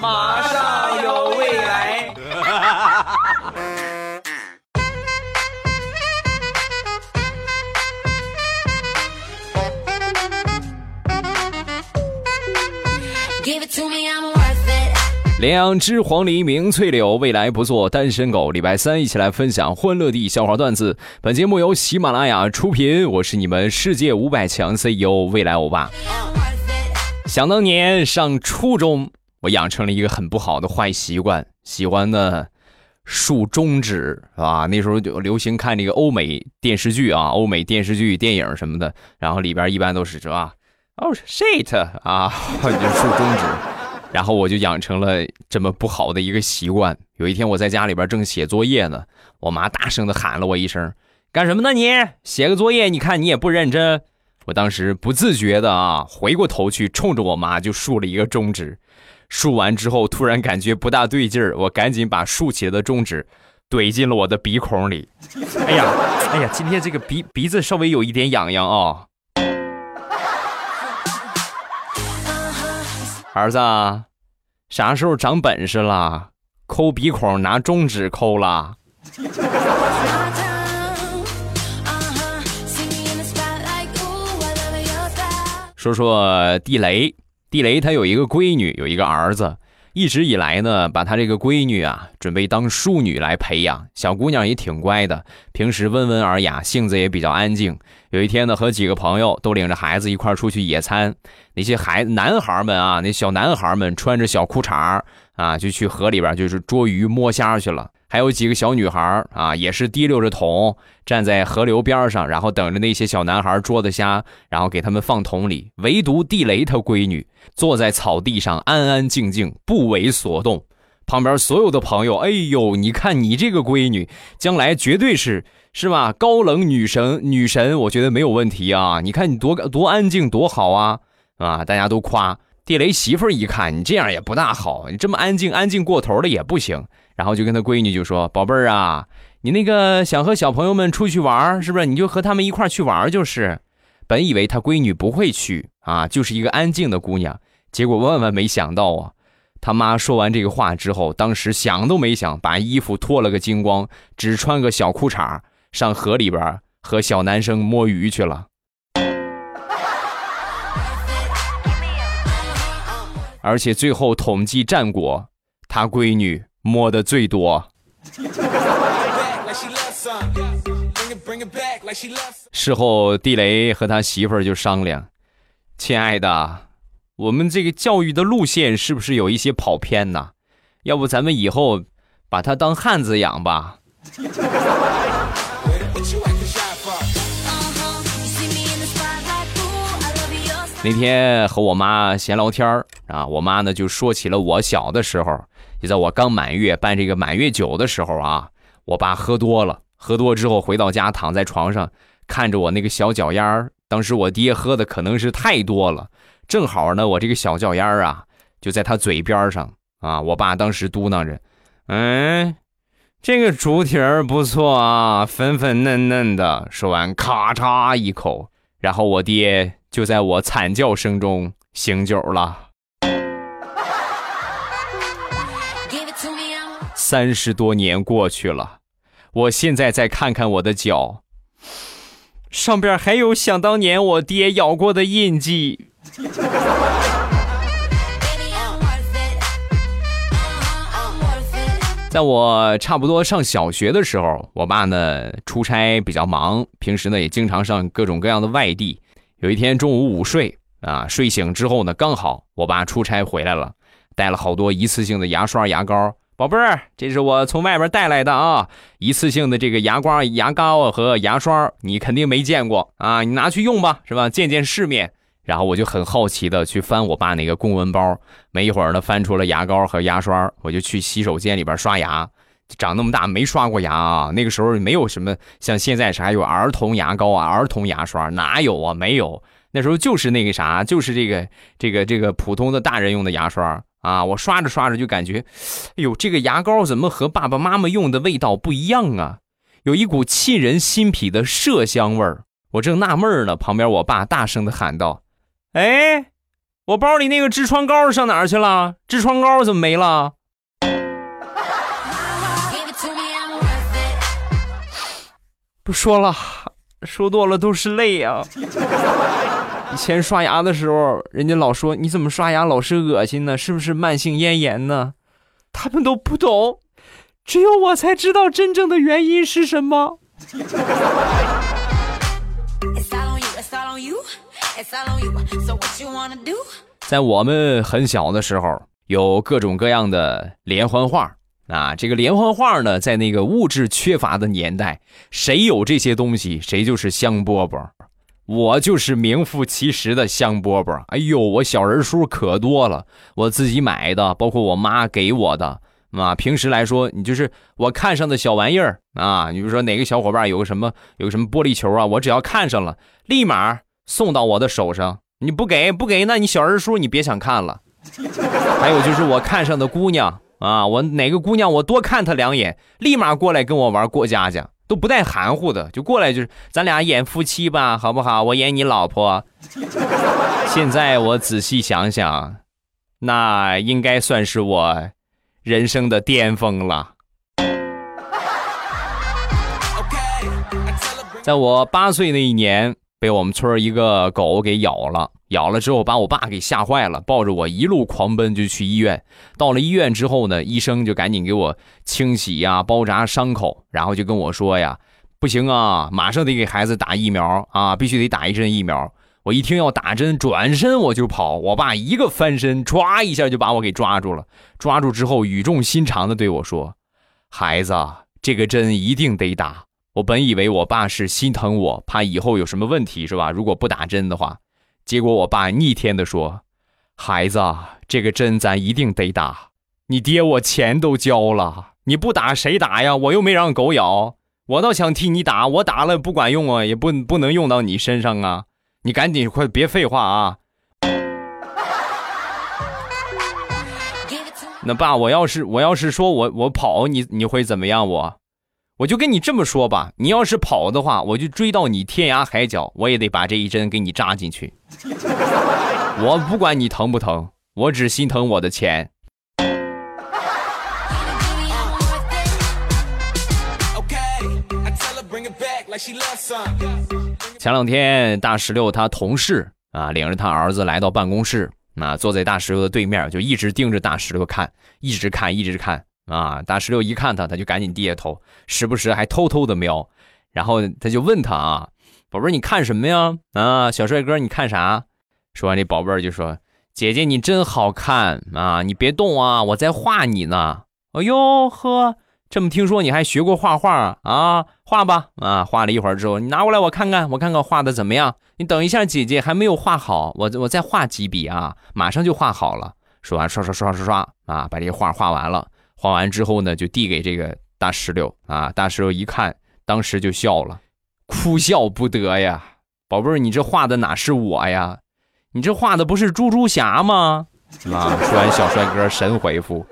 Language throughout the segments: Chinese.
马上有未来。两只黄鹂鸣翠柳，未来不做单身狗。礼拜三一起来分享欢乐地笑话段子。本节目由喜马拉雅出品，我是你们世界五百强 CEO 未来欧巴。想当年上初中，我养成了一个很不好的坏习惯，喜欢呢竖中指，啊。那时候就流行看这个欧美电视剧啊，欧美电视剧、电影什么的，然后里边一般都是是吧？哦，shit 啊，就竖中指。然后我就养成了这么不好的一个习惯。有一天我在家里边正写作业呢，我妈大声的喊了我一声：“干什么呢？你写个作业？你看你也不认真。”我当时不自觉的啊，回过头去冲着我妈就竖了一个中指。竖完之后，突然感觉不大对劲儿，我赶紧把竖起来的中指怼进了我的鼻孔里。哎呀，哎呀，今天这个鼻鼻子稍微有一点痒痒啊。儿子，啥时候长本事了？抠鼻孔拿中指抠了。说说地雷，地雷他有一个闺女，有一个儿子，一直以来呢，把他这个闺女啊，准备当淑女来培养。小姑娘也挺乖的，平时温文尔雅，性子也比较安静。有一天呢，和几个朋友都领着孩子一块出去野餐，那些孩男孩们啊，那小男孩们穿着小裤衩啊，就去河里边就是捉鱼摸虾去了。还有几个小女孩啊，也是提溜着桶站在河流边上，然后等着那些小男孩捉的虾，然后给他们放桶里。唯独地雷他闺女坐在草地上安安静静，不为所动。旁边所有的朋友，哎呦，你看你这个闺女，将来绝对是。是吧？高冷女神，女神，我觉得没有问题啊！你看你多多安静，多好啊！啊，大家都夸地雷媳妇儿，一看你这样也不大好，你这么安静，安静过头了也不行。然后就跟他闺女就说：“宝贝儿啊，你那个想和小朋友们出去玩，是不是？你就和他们一块去玩就是。”本以为他闺女不会去啊，就是一个安静的姑娘，结果万万没想到啊！他妈说完这个话之后，当时想都没想，把衣服脱了个精光，只穿个小裤衩。上河里边和小男生摸鱼去了，而且最后统计战果，他闺女摸的最多。事后，地雷和他媳妇儿就商量：“亲爱的，我们这个教育的路线是不是有一些跑偏呢？要不咱们以后把他当汉子养吧？”那天和我妈闲聊天啊，我妈呢就说起了我小的时候，就在我刚满月办这个满月酒的时候啊，我爸喝多了，喝多之后回到家躺在床上，看着我那个小脚丫儿，当时我爹喝的可能是太多了，正好呢我这个小脚丫儿啊就在他嘴边上啊，我爸当时嘟囔着，嗯，这个猪蹄儿不错啊，粉粉嫩嫩的，说完咔嚓一口，然后我爹。就在我惨叫声中醒酒了。三十多年过去了，我现在再看看我的脚，上边还有想当年我爹咬过的印记。在我差不多上小学的时候，我爸呢出差比较忙，平时呢也经常上各种各样的外地。有一天中午午睡啊，睡醒之后呢，刚好我爸出差回来了，带了好多一次性的牙刷、牙膏。宝贝儿，这是我从外边带来的啊，一次性的这个牙膏、牙膏和牙刷，你肯定没见过啊，你拿去用吧，是吧？见见世面。然后我就很好奇的去翻我爸那个公文包，没一会儿呢，翻出了牙膏和牙刷，我就去洗手间里边刷牙。长那么大没刷过牙啊！那个时候没有什么像现在啥有儿童牙膏啊、儿童牙刷，哪有啊？没有，那时候就是那个啥，就是这个这个这个普通的大人用的牙刷啊。我刷着刷着就感觉，哎呦，这个牙膏怎么和爸爸妈妈用的味道不一样啊？有一股沁人心脾的麝香味儿。我正纳闷呢，旁边我爸大声的喊道：“哎，我包里那个痔疮膏上哪儿去了？痔疮膏怎么没了？不说了，说多了都是泪呀。以前刷牙的时候，人家老说你怎么刷牙老是恶心呢？是不是慢性咽炎呢？他们都不懂，只有我才知道真正的原因是什么。在我们很小的时候，有各种各样的连环画啊。这个连环画呢，在那个物质缺乏的年代，谁有这些东西，谁就是香饽饽。我就是名副其实的香饽饽。哎呦，我小人书可多了，我自己买的，包括我妈给我的。啊，平时来说，你就是我看上的小玩意儿啊。你比如说哪个小伙伴有个什么，有个什么玻璃球啊，我只要看上了，立马送到我的手上。你不给不给，那你小人书你别想看了。还有就是我看上的姑娘啊，我哪个姑娘我多看她两眼，立马过来跟我玩过家家，都不带含糊的，就过来就是咱俩演夫妻吧，好不好？我演你老婆。现在我仔细想想，那应该算是我人生的巅峰了。在我八岁那一年。被我们村一个狗给咬了，咬了之后把我爸给吓坏了，抱着我一路狂奔就去医院。到了医院之后呢，医生就赶紧给我清洗呀、包扎伤口，然后就跟我说呀：“不行啊，马上得给孩子打疫苗啊，必须得打一针疫苗。”我一听要打针，转身我就跑。我爸一个翻身，唰一下就把我给抓住了。抓住之后，语重心长的对我说：“孩子，这个针一定得打。”我本以为我爸是心疼我，怕以后有什么问题，是吧？如果不打针的话，结果我爸逆天的说：“孩子，这个针咱一定得打。你爹我钱都交了，你不打谁打呀？我又没让狗咬，我倒想替你打，我打了不管用啊，也不不能用到你身上啊！你赶紧快别废话啊！那爸，我要是我要是说我我跑，你你会怎么样？我？”我就跟你这么说吧，你要是跑的话，我就追到你天涯海角，我也得把这一针给你扎进去。我不管你疼不疼，我只心疼我的钱。前两天大石榴他同事啊，领着他儿子来到办公室，啊，坐在大石榴的对面，就一直盯着大石榴看，一直看，一直看。啊！大石榴一看他，他就赶紧低下头，时不时还偷偷的瞄。然后他就问他啊：“宝贝儿，你看什么呀？啊，小帅哥，你看啥？”说完，这宝贝儿就说：“姐姐，你真好看啊！你别动啊，我在画你呢。”哎呦呵，这么听说你还学过画画啊？画吧啊！画了一会儿之后，你拿过来我看看，我看看画的怎么样？你等一下，姐姐还没有画好，我我再画几笔啊，马上就画好了。说完，刷刷刷刷刷啊，把这个画画完了。画完之后呢，就递给这个大石榴啊。大石榴一看，当时就笑了，哭笑不得呀。宝贝儿，你这画的哪是我呀？你这画的不是猪猪侠吗？啊！说完，小帅哥神回复：“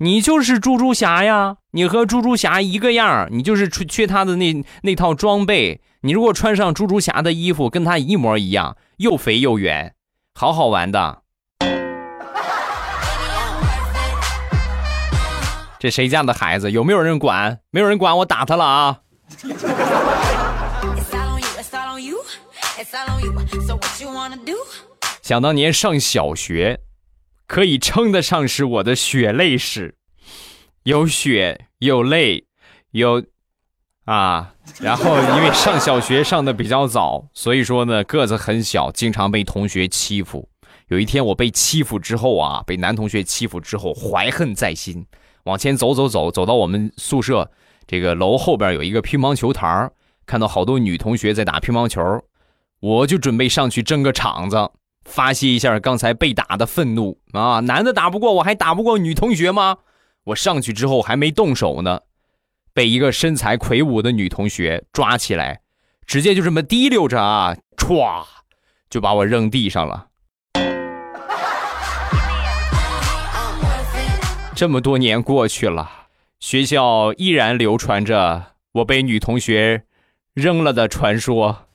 你就是猪猪侠呀！你和猪猪侠一个样你就是缺缺他的那那套装备。你如果穿上猪猪侠的衣服，跟他一模一样，又肥又圆，好好玩的。”这谁家的孩子？有没有人管？没有人管，我打他了啊！想当年上小学，可以称得上是我的血泪史，有血有泪有啊。然后因为上小学上的比较早，所以说呢个子很小，经常被同学欺负。有一天我被欺负之后啊，被男同学欺负之后，怀恨在心。往前走走走，走到我们宿舍这个楼后边有一个乒乓球台看到好多女同学在打乒乓球，我就准备上去争个场子，发泄一下刚才被打的愤怒啊！男的打不过我，还打不过女同学吗？我上去之后还没动手呢，被一个身材魁梧的女同学抓起来，直接就这么提溜着啊，歘，就把我扔地上了。这么多年过去了，学校依然流传着我被女同学扔了的传说。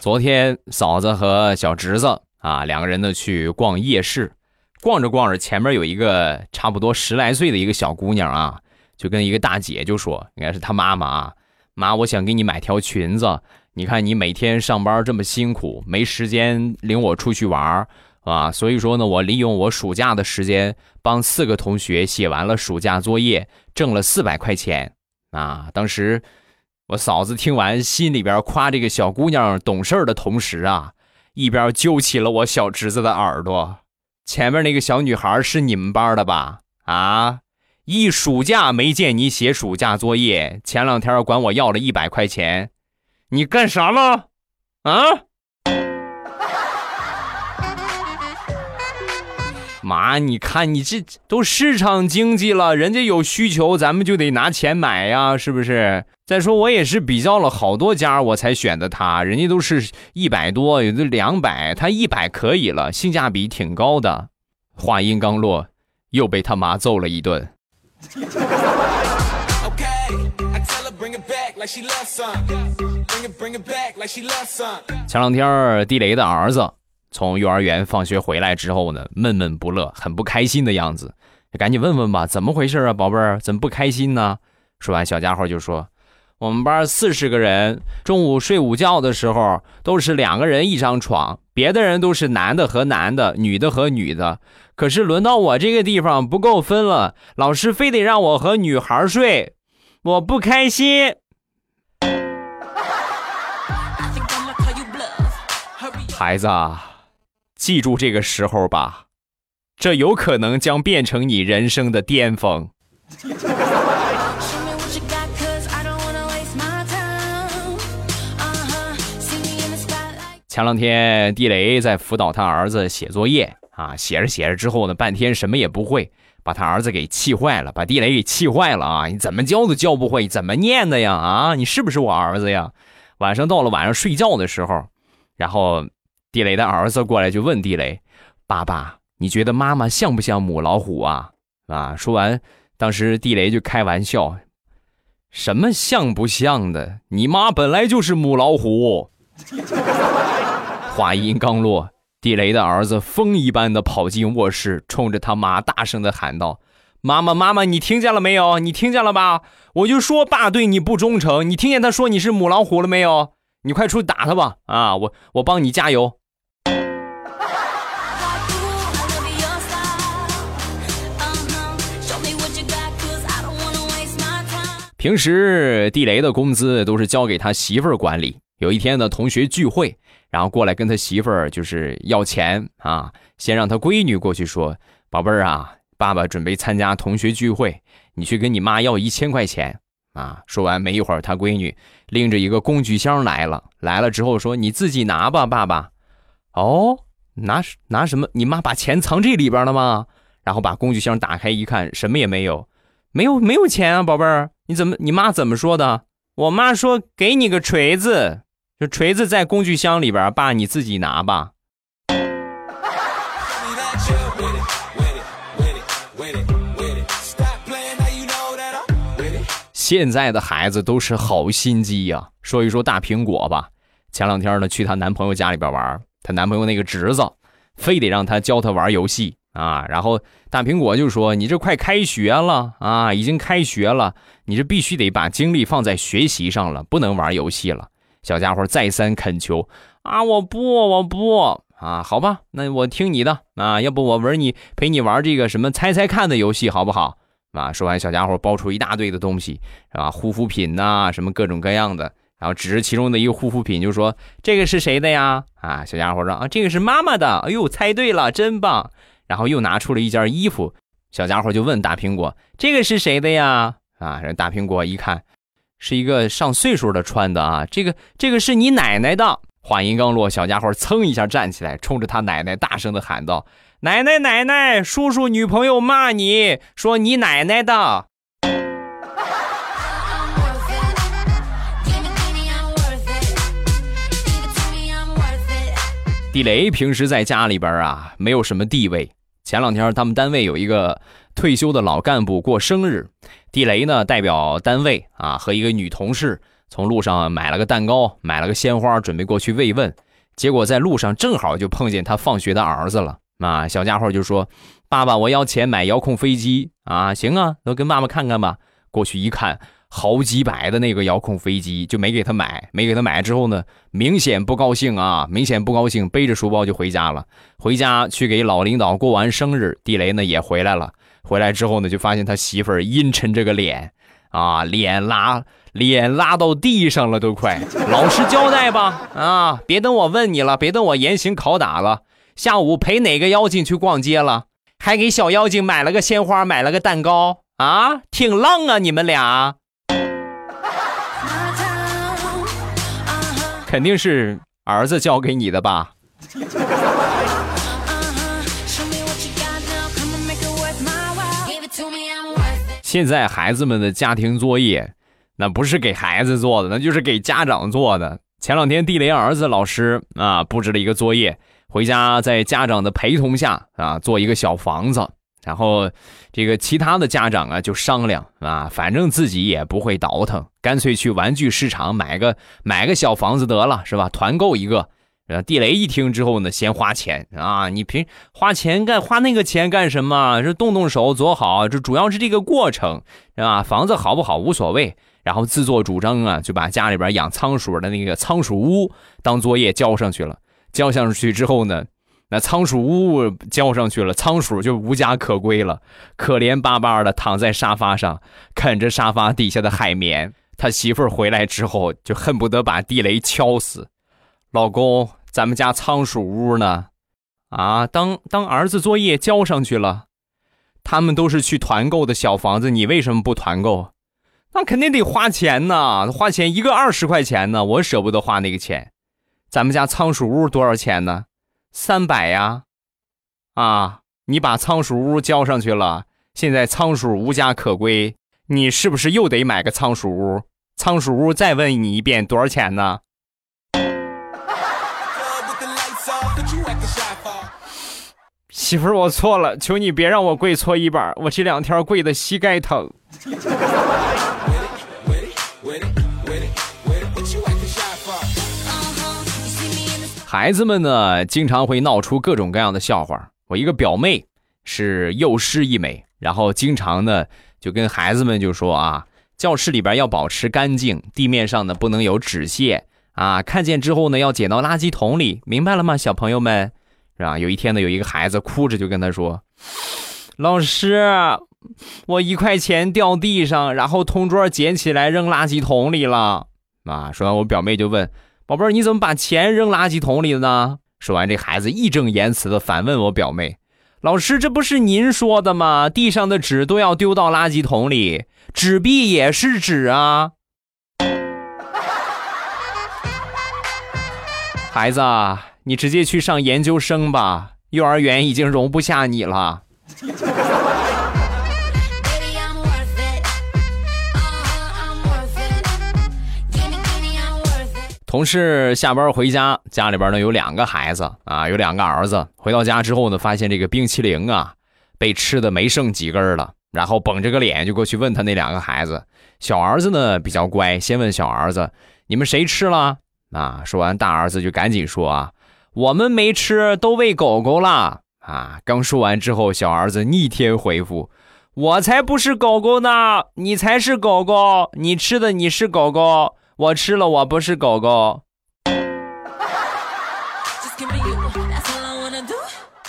昨天嫂子和小侄子啊两个人呢去逛夜市，逛着逛着，前面有一个差不多十来岁的一个小姑娘啊，就跟一个大姐就说，应该是她妈妈啊，妈，我想给你买条裙子。你看你每天上班这么辛苦，没时间领我出去玩啊，所以说呢，我利用我暑假的时间，帮四个同学写完了暑假作业，挣了四百块钱啊。当时。我嫂子听完，心里边夸这个小姑娘懂事的同时啊，一边揪起了我小侄子的耳朵。前面那个小女孩是你们班的吧？啊，一暑假没见你写暑假作业，前两天管我要了一百块钱，你干啥了？啊？妈，你看你这都市场经济了，人家有需求，咱们就得拿钱买呀，是不是？再说我也是比较了好多家，我才选的他，人家都是一百多，有的两百，他一百可以了，性价比挺高的。话音刚落，又被他妈揍了一顿。前两天地雷的儿子。从幼儿园放学回来之后呢，闷闷不乐，很不开心的样子。赶紧问问吧，怎么回事啊，宝贝儿，怎么不开心呢？说完，小家伙就说：“我们班四十个人，中午睡午觉的时候都是两个人一张床，别的人都是男的和男的，女的和女的。可是轮到我这个地方不够分了，老师非得让我和女孩睡，我不开心。”孩子。记住这个时候吧，这有可能将变成你人生的巅峰。前两天地雷在辅导他儿子写作业啊，写着写着之后呢，半天什么也不会，把他儿子给气坏了，把地雷给气坏了啊！你怎么教都教不会，怎么念的呀？啊，你是不是我儿子呀？晚上到了晚上睡觉的时候，然后。地雷的儿子过来就问地雷：“爸爸，你觉得妈妈像不像母老虎啊？”啊，说完，当时地雷就开玩笑：“什么像不像的？你妈本来就是母老虎。”话音刚落，地雷的儿子风一般的跑进卧室，冲着他妈大声的喊道：“妈妈，妈妈，你听见了没有？你听见了吧？我就说爸对你不忠诚，你听见他说你是母老虎了没有？你快出去打他吧！啊，我我帮你加油。”平时地雷的工资都是交给他媳妇儿管理。有一天呢，同学聚会，然后过来跟他媳妇儿就是要钱啊。先让他闺女过去说：“宝贝儿啊，爸爸准备参加同学聚会，你去跟你妈要一千块钱啊。”说完没一会儿，他闺女拎着一个工具箱来了。来了之后说：“你自己拿吧，爸爸。”哦，拿拿什么？你妈把钱藏这里边了吗？然后把工具箱打开一看，什么也没有，没有没有钱啊，宝贝儿。你怎么？你妈怎么说的？我妈说给你个锤子，这锤子在工具箱里边，爸你自己拿吧。现在的孩子都是好心机呀。说一说大苹果吧。前两天呢，去她男朋友家里边玩，她男朋友那个侄子非得让她教他玩游戏啊。然后大苹果就说：“你这快开学了啊，已经开学了。”你这必须得把精力放在学习上了，不能玩游戏了。小家伙再三恳求啊，我不，我不啊，好吧，那我听你的啊，要不我玩你陪你玩这个什么猜猜看的游戏好不好？啊，说完，小家伙包出一大堆的东西，是吧？护肤品呐，什么各种各样的，然后指着其中的一个护肤品就说：“这个是谁的呀？”啊，小家伙说：“啊，这个是妈妈的。”哎呦，猜对了，真棒！然后又拿出了一件衣服，小家伙就问大苹果：“这个是谁的呀？”啊！人大苹果一看，是一个上岁数的穿的啊。这个这个是你奶奶的。话音刚落，小家伙噌一下站起来，冲着他奶奶大声的喊道：“奶奶奶奶，叔叔女朋友骂你说你奶奶的。”地雷平时在家里边啊，没有什么地位。前两天他们单位有一个退休的老干部过生日，地雷呢代表单位啊和一个女同事从路上买了个蛋糕，买了个鲜花，准备过去慰问。结果在路上正好就碰见他放学的儿子了。啊，小家伙就说：“爸爸，我要钱买遥控飞机啊！”行啊，那跟爸爸看看吧。过去一看，好几百的那个遥控飞机，就没给他买。没给他买之后呢，明显不高兴啊，明显不高兴，背着书包就回家了。回家去给老领导过完生日，地雷呢也回来了。回来之后呢，就发现他媳妇儿阴沉着个脸，啊，脸拉脸拉到地上了，都快老实交代吧，啊，别等我问你了，别等我严刑拷打了。下午陪哪个妖精去逛街了？还给小妖精买了个鲜花，买了个蛋糕啊，挺浪啊，你们俩。肯定是儿子教给你的吧。现在孩子们的家庭作业，那不是给孩子做的，那就是给家长做的。前两天地雷儿子老师啊布置了一个作业，回家在家长的陪同下啊做一个小房子，然后这个其他的家长啊就商量啊，反正自己也不会倒腾，干脆去玩具市场买个买个小房子得了，是吧？团购一个。呃，地雷一听之后呢，先花钱啊！你平花钱干花那个钱干什么？这动动手做好，这主要是这个过程，是吧？房子好不好无所谓，然后自作主张啊，就把家里边养仓鼠的那个仓鼠屋当作业交上去了。交上去之后呢，那仓鼠屋交上去了，仓鼠就无家可归了，可怜巴巴的躺在沙发上，啃着沙发底下的海绵。他媳妇儿回来之后，就恨不得把地雷敲死。老公，咱们家仓鼠屋呢？啊，当当儿子作业交上去了，他们都是去团购的小房子，你为什么不团购？那肯定得花钱呐，花钱一个二十块钱呢，我舍不得花那个钱。咱们家仓鼠屋多少钱呢？三百呀。啊，你把仓鼠屋交上去了，现在仓鼠无家可归，你是不是又得买个仓鼠屋？仓鼠屋再问你一遍，多少钱呢？媳妇儿，我错了，求你别让我跪搓衣板，我这两天跪的膝盖疼。孩子们呢，经常会闹出各种各样的笑话。我一个表妹是幼师一枚，然后经常呢就跟孩子们就说啊，教室里边要保持干净，地面上呢不能有纸屑啊，看见之后呢要捡到垃圾桶里，明白了吗，小朋友们？是吧？有一天呢，有一个孩子哭着就跟他说：“老师，我一块钱掉地上，然后同桌捡起来扔垃圾桶里了。”啊，说完，我表妹就问：“宝贝儿，你怎么把钱扔垃圾桶里了呢？”说完，这孩子义正言辞的反问我表妹：“老师，这不是您说的吗？地上的纸都要丢到垃圾桶里，纸币也是纸啊。”孩子。你直接去上研究生吧，幼儿园已经容不下你了。同事下班回家，家里边呢有两个孩子啊，有两个儿子。回到家之后呢，发现这个冰淇淋啊被吃的没剩几根了，然后绷着个脸就过去问他那两个孩子。小儿子呢比较乖，先问小儿子：“你们谁吃了？”啊，说完大儿子就赶紧说：“啊。”我们没吃，都喂狗狗了啊！刚说完之后，小儿子逆天回复：“我才不是狗狗呢，你才是狗狗！你吃的你是狗狗，我吃了我不是狗狗。”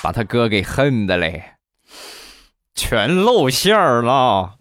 把他哥给恨的嘞，全露馅儿了。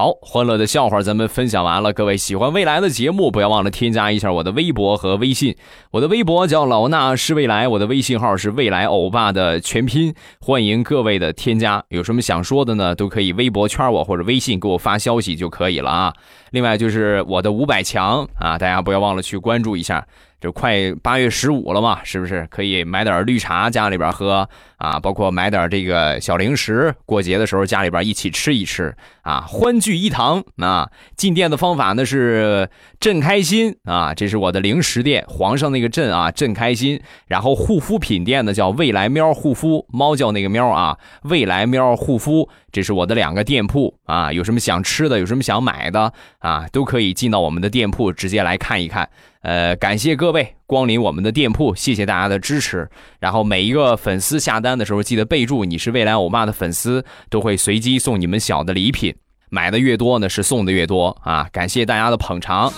好，欢乐的笑话咱们分享完了。各位喜欢未来的节目，不要忘了添加一下我的微博和微信。我的微博叫老衲是未来，我的微信号是未来欧巴的全拼。欢迎各位的添加，有什么想说的呢？都可以微博圈我或者微信给我发消息就可以了啊。另外就是我的五百强啊，大家不要忘了去关注一下。就快八月十五了嘛，是不是可以买点绿茶家里边喝啊？包括买点这个小零食，过节的时候家里边一起吃一吃啊，欢聚一堂啊！进店的方法呢是朕开心啊，这是我的零食店，皇上那个朕啊，朕开心。然后护肤品店呢叫未来喵护肤，猫叫那个喵啊，未来喵护肤，这是我的两个店铺啊。有什么想吃的，有什么想买的啊，都可以进到我们的店铺直接来看一看。呃，感谢各位光临我们的店铺，谢谢大家的支持。然后每一个粉丝下单的时候，记得备注你是未来欧巴的粉丝，都会随机送你们小的礼品。买的越多呢，是送的越多啊！感谢大家的捧场。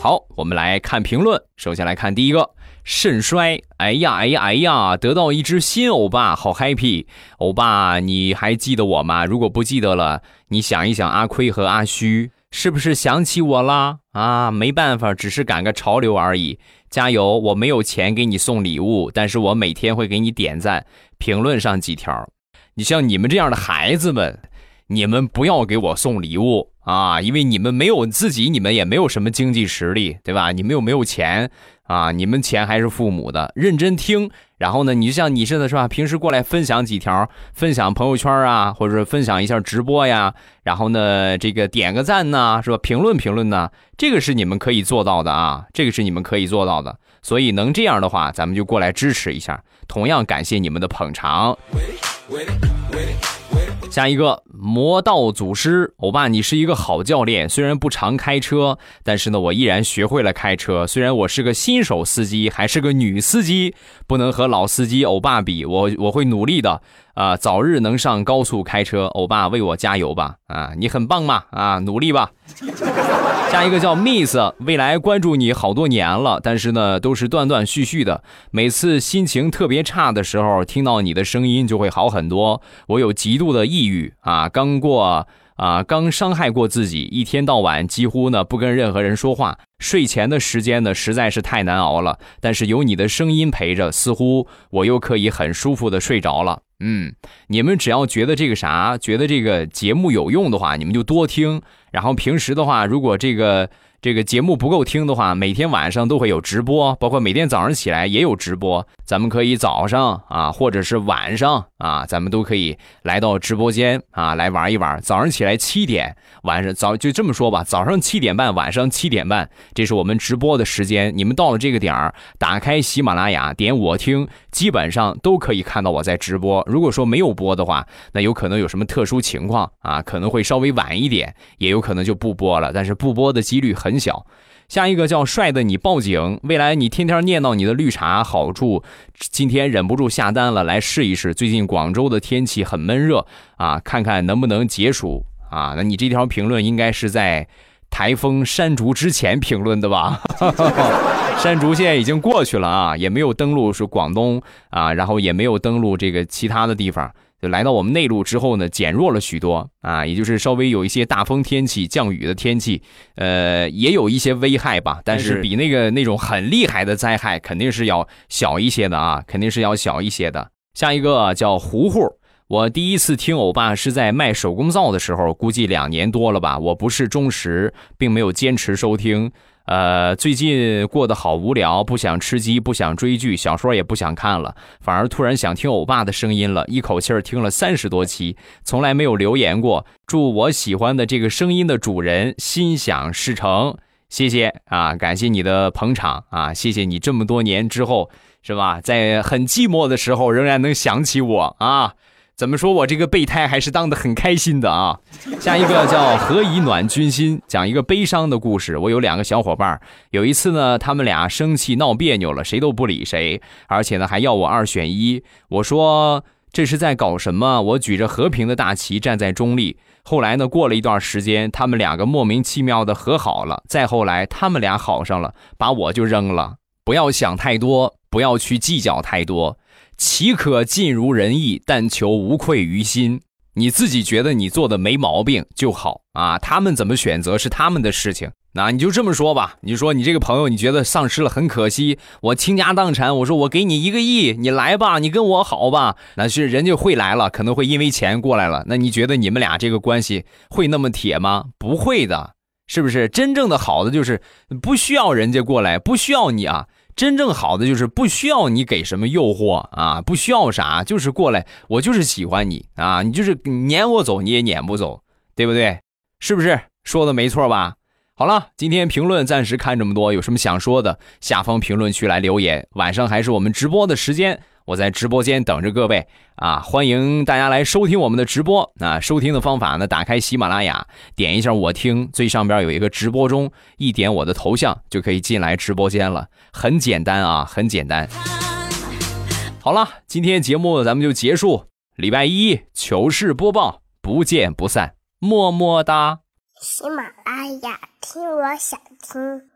好，我们来看评论。首先来看第一个，肾衰。哎呀，哎呀，哎呀，得到一只新欧巴，好 happy！欧巴，你还记得我吗？如果不记得了，你想一想，阿亏和阿虚。是不是想起我啦？啊，没办法，只是赶个潮流而已。加油！我没有钱给你送礼物，但是我每天会给你点赞、评论上几条。你像你们这样的孩子们，你们不要给我送礼物啊，因为你们没有自己，你们也没有什么经济实力，对吧？你们又没有钱。啊，你们钱还是父母的，认真听。然后呢，你就像你似的，是吧？平时过来分享几条，分享朋友圈啊，或者分享一下直播呀。然后呢，这个点个赞呐，是吧？评论评论呐，这个是你们可以做到的啊，这个是你们可以做到的。所以能这样的话，咱们就过来支持一下。同样感谢你们的捧场。下一个魔道祖师，欧巴，你是一个好教练。虽然不常开车，但是呢，我依然学会了开车。虽然我是个新手司机，还是个女司机，不能和老司机欧巴比。我我会努力的。啊，早日能上高速开车，欧巴为我加油吧！啊，你很棒嘛！啊，努力吧。下一个叫 Miss，未来关注你好多年了，但是呢，都是断断续续的。每次心情特别差的时候，听到你的声音就会好很多。我有极度的抑郁啊，刚过。啊，刚伤害过自己，一天到晚几乎呢不跟任何人说话，睡前的时间呢实在是太难熬了。但是有你的声音陪着，似乎我又可以很舒服的睡着了。嗯，你们只要觉得这个啥，觉得这个节目有用的话，你们就多听。然后平时的话，如果这个。这个节目不够听的话，每天晚上都会有直播，包括每天早上起来也有直播。咱们可以早上啊，或者是晚上啊，咱们都可以来到直播间啊，来玩一玩。早上起来七点，晚上早就这么说吧，早上七点半，晚上七点半，这是我们直播的时间。你们到了这个点儿，打开喜马拉雅，点我听，基本上都可以看到我在直播。如果说没有播的话，那有可能有什么特殊情况啊，可能会稍微晚一点，也有可能就不播了。但是不播的几率很。很小，下一个叫帅的你报警。未来你天天念叨你的绿茶好处，今天忍不住下单了，来试一试。最近广州的天气很闷热啊，看看能不能解暑啊？那你这条评论应该是在台风山竹之前评论的吧？山竹现在已经过去了啊，也没有登陆是广东啊，然后也没有登陆这个其他的地方。就来到我们内陆之后呢，减弱了许多啊，也就是稍微有一些大风天气、降雨的天气，呃，也有一些危害吧，但是比那个那种很厉害的灾害肯定是要小一些的啊，肯定是要小一些的。下一个叫糊糊，我第一次听欧巴是在卖手工皂的时候，估计两年多了吧，我不是忠实，并没有坚持收听。呃，最近过得好无聊，不想吃鸡，不想追剧，小说也不想看了，反而突然想听欧巴的声音了，一口气儿听了三十多期，从来没有留言过。祝我喜欢的这个声音的主人心想事成，谢谢啊，感谢你的捧场啊，谢谢你这么多年之后是吧，在很寂寞的时候仍然能想起我啊。怎么说我这个备胎还是当的很开心的啊！下一个叫何以暖君心，讲一个悲伤的故事。我有两个小伙伴，有一次呢，他们俩生气闹别扭了，谁都不理谁，而且呢还要我二选一。我说这是在搞什么？我举着和平的大旗站在中立。后来呢，过了一段时间，他们两个莫名其妙的和好了。再后来，他们俩好上了，把我就扔了。不要想太多，不要去计较太多。岂可尽如人意，但求无愧于心。你自己觉得你做的没毛病就好啊，他们怎么选择是他们的事情。那你就这么说吧，你说你这个朋友，你觉得丧失了很可惜，我倾家荡产，我说我给你一个亿，你来吧，你跟我好吧，那是人家会来了，可能会因为钱过来了。那你觉得你们俩这个关系会那么铁吗？不会的，是不是？真正的好的就是不需要人家过来，不需要你啊。真正好的就是不需要你给什么诱惑啊，不需要啥，就是过来，我就是喜欢你啊，你就是撵我走你也撵不走，对不对？是不是说的没错吧？好了，今天评论暂时看这么多，有什么想说的，下方评论区来留言。晚上还是我们直播的时间。我在直播间等着各位啊！欢迎大家来收听我们的直播。那收听的方法呢？打开喜马拉雅，点一下我听，最上边有一个直播中，一点我的头像就可以进来直播间了。很简单啊，很简单。好了，今天节目咱们就结束。礼拜一糗事播报，不见不散，么么哒。喜马拉雅听，我想听。